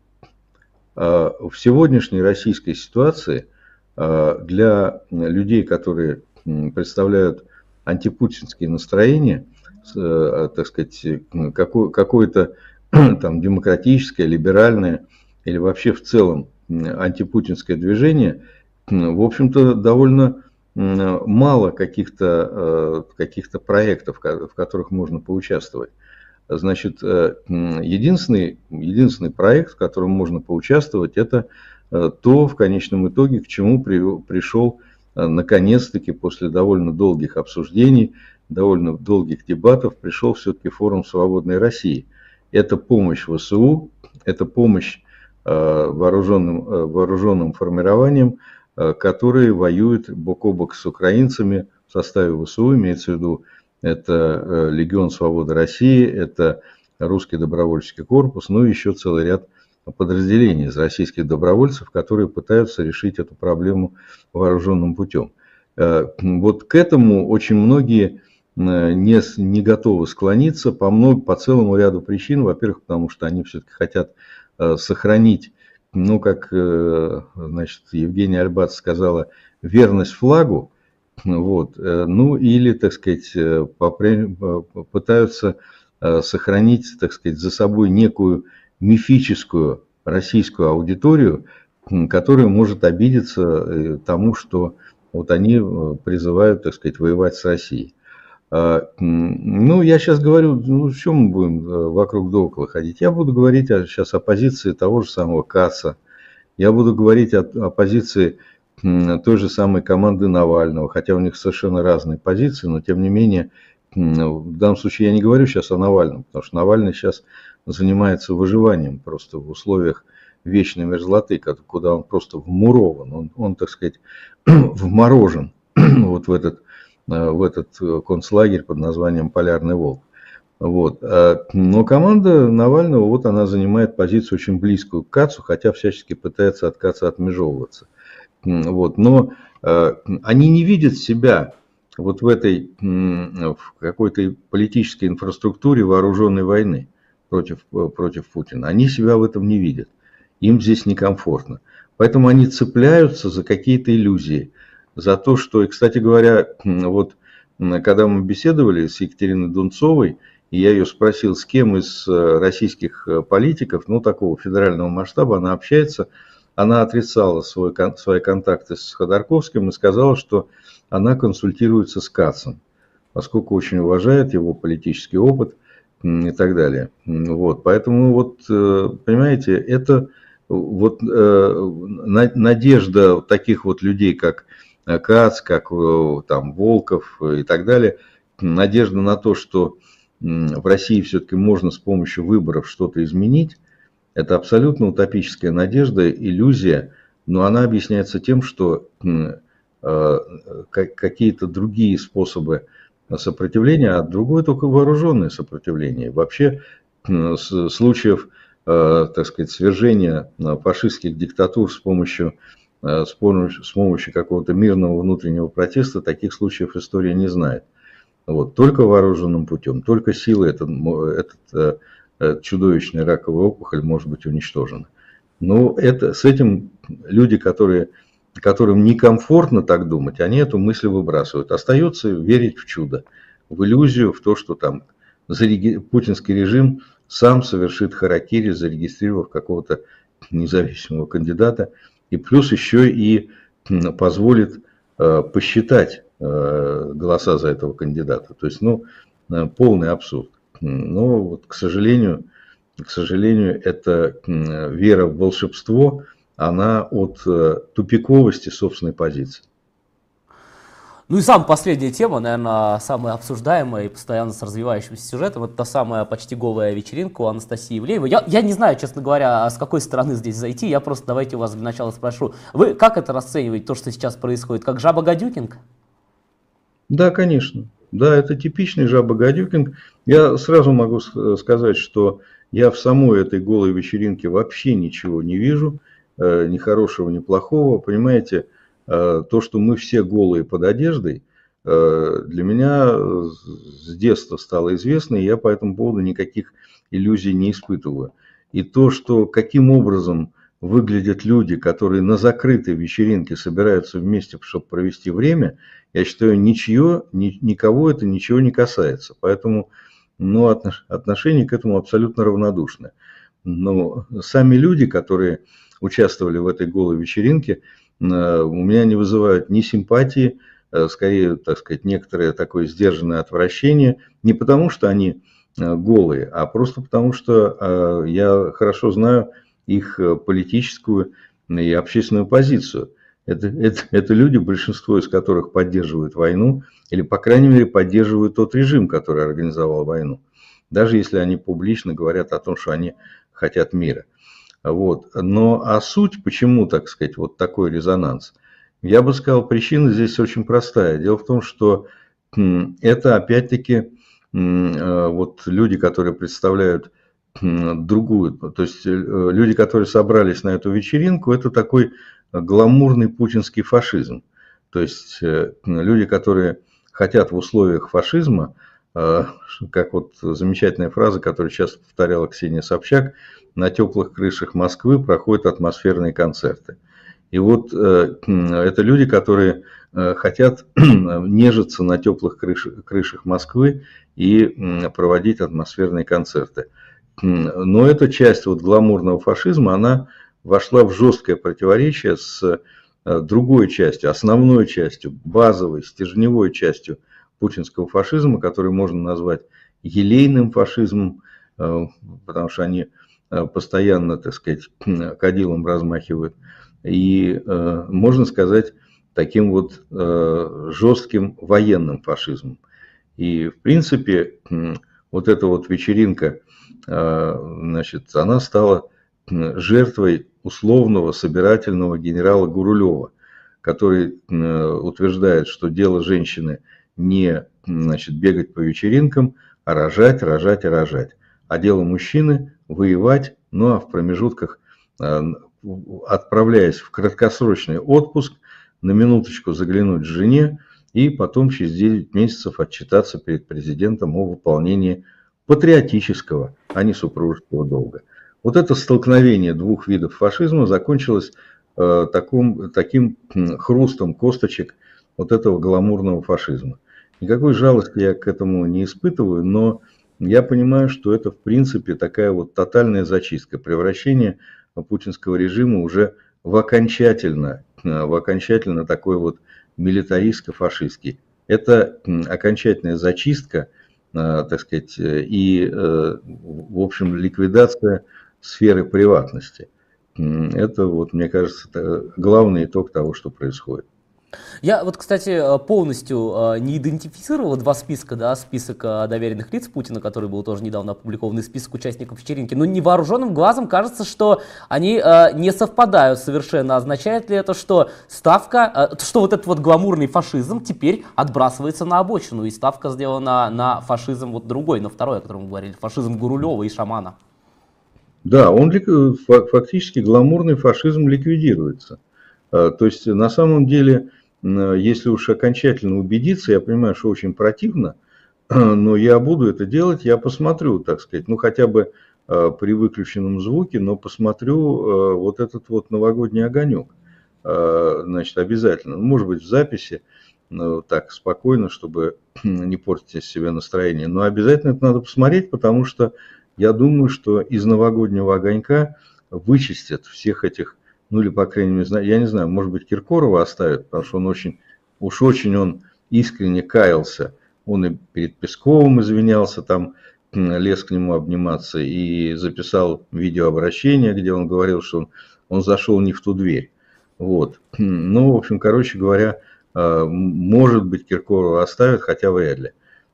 А в сегодняшней российской ситуации для людей, которые представляют антипутинские настроения, так сказать, какое-то там демократическое, либеральное или вообще в целом антипутинское движение – в общем-то, довольно мало каких-то э, каких проектов, в которых можно поучаствовать. Значит, э, единственный, единственный проект, в котором можно поучаствовать, это э, то, в конечном итоге, к чему пришел наконец-таки после довольно долгих обсуждений, довольно долгих дебатов пришел все-таки форум «Свободной России». Это помощь ВСУ, это помощь вооруженным, вооруженным формированиям, которые воюют бок о бок с украинцами в составе ВСУ, имеется в виду это Легион Свободы России, это Русский добровольческий корпус, ну и еще целый ряд подразделений из российских добровольцев, которые пытаются решить эту проблему вооруженным путем. Э, вот к этому очень многие э, не, не готовы склониться по, много, по целому ряду причин. Во-первых, потому что они все-таки хотят э, сохранить, ну, как значит, Евгения Альбац сказала, верность флагу, вот, ну, или, так сказать, пытаются сохранить, так сказать, за собой некую мифическую российскую аудиторию, которая может обидеться э, тому, что вот они э, призывают, так сказать, воевать с Россией. А, ну, я сейчас говорю, ну, в чем мы будем э, вокруг да около ходить? Я буду говорить сейчас о позиции того же самого КАСа, я буду говорить о, о позиции той же самой команды Навального, хотя у них совершенно разные позиции, но тем не менее, в данном случае я не говорю сейчас о Навальном, потому что Навальный сейчас занимается выживанием просто в условиях вечной мерзлоты, куда он просто вмурован, он, он так сказать, вморожен вот в этот, в этот концлагерь под названием «Полярный волк». Вот. А, но команда Навального, вот она занимает позицию очень близкую к Кацу, хотя всячески пытается от Каца отмежевываться. Вот. Но э, они не видят себя вот в этой в какой-то политической инфраструктуре вооруженной войны против, э, против Путина. Они себя в этом не видят. Им здесь некомфортно. Поэтому они цепляются за какие-то иллюзии. За то, что, и, кстати говоря, вот когда мы беседовали с Екатериной Дунцовой, и я ее спросил, с кем из э, российских э, политиков, ну, такого федерального масштаба, она общается, она отрицала свой, свои контакты с Ходорковским и сказала, что она консультируется с Кацем, поскольку очень уважает его политический опыт – и так далее. Вот, поэтому вот, э, понимаете, это вот надежда таких вот людей, как Кац, как э, там Волков и так далее, надежда на то, что в России все-таки можно с помощью выборов что-то изменить, это абсолютно утопическая надежда, иллюзия, но она объясняется тем, что какие-то другие способы сопротивление, а другое только вооруженное сопротивление. Вообще случаев, э, так сказать, свержения э, фашистских диктатур с помощью, э, с помощью, с помощью какого-то мирного внутреннего протеста, таких случаев история не знает. Вот. Только вооруженным путем, только силой этот, этот, этот чудовищный раковый опухоль может быть уничтожена. Но это, с этим люди, которые которым некомфортно так думать, они эту мысль выбрасывают. Остается верить в чудо, в иллюзию, в то, что там путинский режим сам совершит харакири, зарегистрировав какого-то независимого кандидата, и плюс еще и позволит э, посчитать э, голоса за этого кандидата. То есть, ну, э, полный абсурд. Но вот, к сожалению, к сожалению, это вера в волшебство – она от тупиковости собственной позиции. Ну и самая последняя тема, наверное, самая обсуждаемая и постоянно с развивающимся сюжетом, это та самая почти голая вечеринка у Анастасии Ивлеевой. Я, я не знаю, честно говоря, с какой стороны здесь зайти, я просто давайте у вас для начала спрошу. Вы как это расцениваете, то, что сейчас происходит, как жаба-гадюкинг? Да, конечно. Да, это типичный жаба-гадюкинг. Я сразу могу сказать, что я в самой этой голой вечеринке вообще ничего не вижу. Э, ни хорошего, ни плохого. Понимаете, э, то, что мы все голые под одеждой, э, для меня с детства стало известно, и я по этому поводу никаких иллюзий не испытываю. И то, что каким образом выглядят люди, которые на закрытой вечеринке собираются вместе, чтобы провести время, я считаю, ничего, ни, никого это ничего не касается. Поэтому ну, отношение к этому абсолютно равнодушное. Но сами люди, которые участвовали в этой голой вечеринке, э, у меня не вызывают ни симпатии, э, скорее, так сказать, некоторое такое сдержанное отвращение, не потому что они э, голые, а просто потому что я хорошо знаю их политическую и общественную позицию. Это, это, это люди, большинство из которых поддерживают войну, или, по крайней мере, поддерживают тот режим, который организовал войну. Даже если они публично говорят о том, что они хотят мира. Вот. Но а суть, почему, так сказать, вот такой резонанс? Я бы сказал, причина здесь очень простая. Дело в том, что это опять-таки э, вот люди, которые представляют другую, то есть э, люди, которые собрались на эту вечеринку, это такой гламурный путинский фашизм. То есть э, люди, которые хотят в условиях фашизма, как вот замечательная фраза, которую сейчас повторяла Ксения Собчак, на теплых крышах Москвы проходят атмосферные концерты. И вот это люди, которые Э, хотят нежиться на теплых крышах, крышах Москвы и проводить атмосферные концерты. Но эта часть вот гламурного фашизма, она вошла в жесткое противоречие с э, другой частью, основной частью, базовой, стержневой частью путинского фашизма, который можно назвать елейным фашизмом, э, потому что они постоянно, так сказать, кадилом размахивают. И можно сказать, таким вот э, жестким военным фашизмом. И, в принципе, вот эта вот вечеринка, э, значит, она стала жертвой условного собирательного генерала Гурулева, который э, утверждает, что дело женщины не значит, бегать по вечеринкам, а рожать, рожать и рожать. А дело мужчины – воевать, ну а в промежутках, отправляясь в краткосрочный отпуск – на минуточку заглянуть жене и потом через 9 месяцев отчитаться перед президентом о выполнении патриотического, а не супружеского долга. Вот это столкновение двух видов фашизма закончилось э, таком, таким хрустом косточек вот этого гламурного фашизма. Никакой жалости я к этому не испытываю, но я понимаю, что это в принципе такая вот тотальная зачистка, превращение путинского режима уже в окончательно Э, в окончательно такой вот милитаристско-фашистский. Это окончательная зачистка, э, так сказать, э, и, в общем, ликвидация сферы приватности. Это, вот, мне кажется, главный итог того, что происходит. Я вот, кстати, э, полностью э, не идентифицировал два списка, да, список э, доверенных лиц Путина, который был тоже недавно опубликован, и список участников вечеринки, но невооруженным глазом кажется, что они не совпадают совершенно. Означает ли это, что ставка, что вот этот вот гламурный фашизм теперь отбрасывается на обочину, и ставка сделана на фашизм вот другой, на второй, о котором мы говорили, фашизм Гурулева и Шамана? Да, он фактически гламурный фашизм ликвидируется. То есть на самом деле если уж окончательно убедиться, я понимаю, что очень противно, но я буду это делать, я посмотрю, так сказать, ну хотя бы э, при выключенном звуке, но посмотрю э, вот этот вот новогодний огонек, э, значит, обязательно, ну, может быть в записи, так спокойно, чтобы не портить себе настроение, но обязательно это надо посмотреть, потому что я думаю, что из новогоднего огонька вычистят всех этих ну или, по крайней мере, я не знаю, может быть, Киркорова оставят, потому что он очень, уж очень он искренне каялся. Он и перед Песковым извинялся, там лез к нему обниматься и записал видеообращение, где он говорил, что он, он зашел не в ту дверь. Вот. Ну, в общем, короче говоря, а, может быть, Киркорова оставят, хотя вряд ли.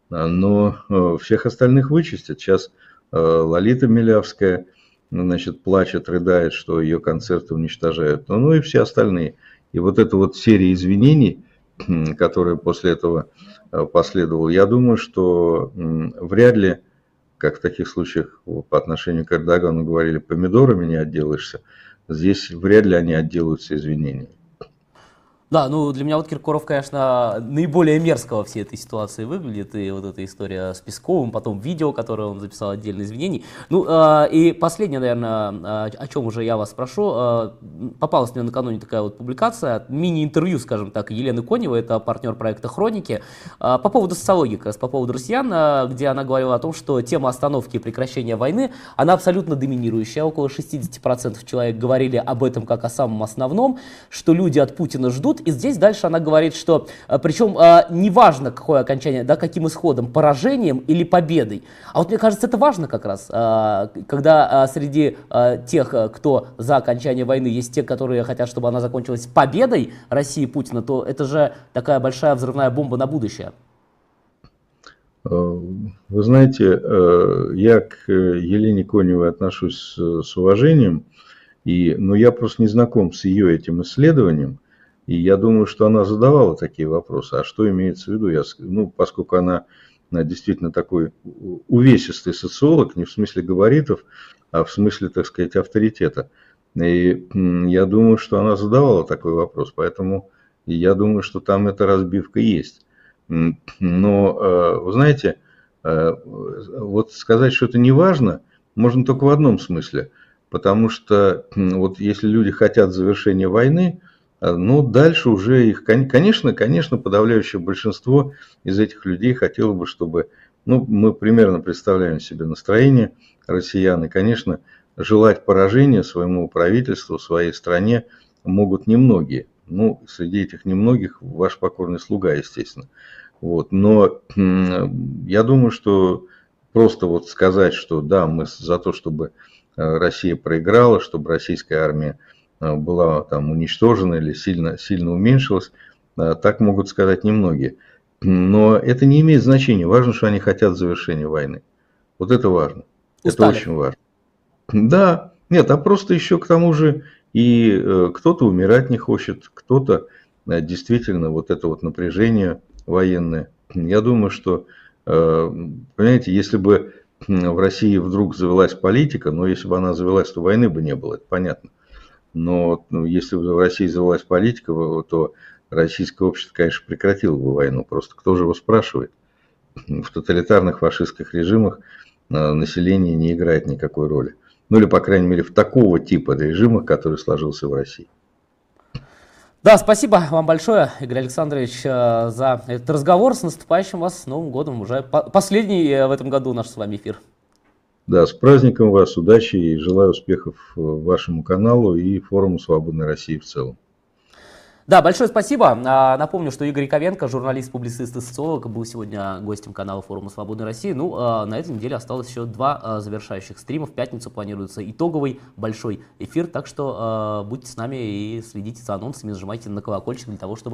А, но а, всех остальных вычистят. Сейчас Лолита Милявская – значит, плачет, рыдает, что ее концерты уничтожают, ну, ну и все остальные. И вот эта вот серия извинений, которая после этого э, последовала, я думаю, что вряд ли, как в таких случаях по отношению к Эрдогану говорили, помидорами не отделаешься, здесь вряд ли они отделаются извинениями. Да, ну для меня вот Киркоров, конечно, наиболее мерзко во всей этой ситуации выглядит. И вот эта история с Песковым, потом видео, которое он записал отдельно извинений. Ну э, и последнее, наверное, э, о чем уже я вас спрошу. Э, попалась мне накануне такая вот публикация, мини-интервью, скажем так, Елены Коневой, это партнер проекта «Хроники», э, по поводу социологии, как раз по поводу россиян, э, где она говорила о том, что тема остановки и прекращения войны, она абсолютно доминирующая. Около 60% человек говорили об этом как о самом основном, что люди от Путина ждут И здесь дальше она говорит, что причем неважно, какое окончание, да, каким исходом, поражением или победой. А вот мне кажется, это важно как раз, когда среди тех, кто за окончание войны, есть те, которые хотят, чтобы она закончилась победой России Путина, то это же такая большая взрывная бомба на будущее. Э, вы знаете, э, я к Елене Коневой отношусь с уважением, и, но я просто не знаком с ее этим исследованием, и я думаю, что она задавала такие вопросы. А что имеется в виду? Я, ну, поскольку она действительно такой увесистый социолог, не в смысле габаритов, а в смысле, так сказать, авторитета. И я думаю, что она задавала такой вопрос, поэтому я думаю, что там эта разбивка есть. Но, э, вы знаете, э, вот сказать, что это не важно, можно только в одном смысле. Потому что вот если люди хотят завершения войны, э, ну, дальше уже их, конечно, конечно, подавляющее большинство из этих людей хотело бы, чтобы, ну, мы примерно представляем себе настроение россиян, и, конечно, желать поражения своему правительству, своей стране могут немногие. Ну, среди этих немногих ваш покорный слуга, естественно. Вот. Но я думаю, что просто вот сказать, что да, мы за то, чтобы э, Россия проиграла, чтобы российская армия была там уничтожена или сильно, сильно уменьшилась, э, так могут сказать немногие. Но это не имеет значения. Важно, что они хотят завершения войны. Вот это важно. Устали. Это очень важно. Да, нет, а просто еще к тому же и э, кто-то умирать не хочет, кто-то э, действительно вот это вот напряжение военное. Я думаю, что, э, понимаете, если бы в России вдруг завелась политика, но если бы она завелась, то войны бы не было, это понятно. Но ну, если бы в России завелась политика, то российское общество, конечно, прекратило бы войну. Просто кто же его спрашивает? В тоталитарных фашистских режимах население не играет никакой роли. Ну или, по крайней мере, в такого типа режима, который сложился в России. Да, спасибо вам большое, Игорь Александрович, э, за этот разговор. С наступающим вас Новым годом. Уже последний э, в этом году наш с вами эфир. Да, с праздником вас, удачи и желаю успехов э, вашему каналу и форуму «Свободной России» в целом. Да, большое спасибо. А, напомню, что Игорь Ковенко, журналист, публицист и социолог, был сегодня гостем канала форума «Свободной России». Ну, а, на этой неделе осталось еще два а, завершающих стрима. В пятницу планируется итоговый большой эфир, так что будьте с нами и следите за анонсами, нажимайте на колокольчик для того, чтобы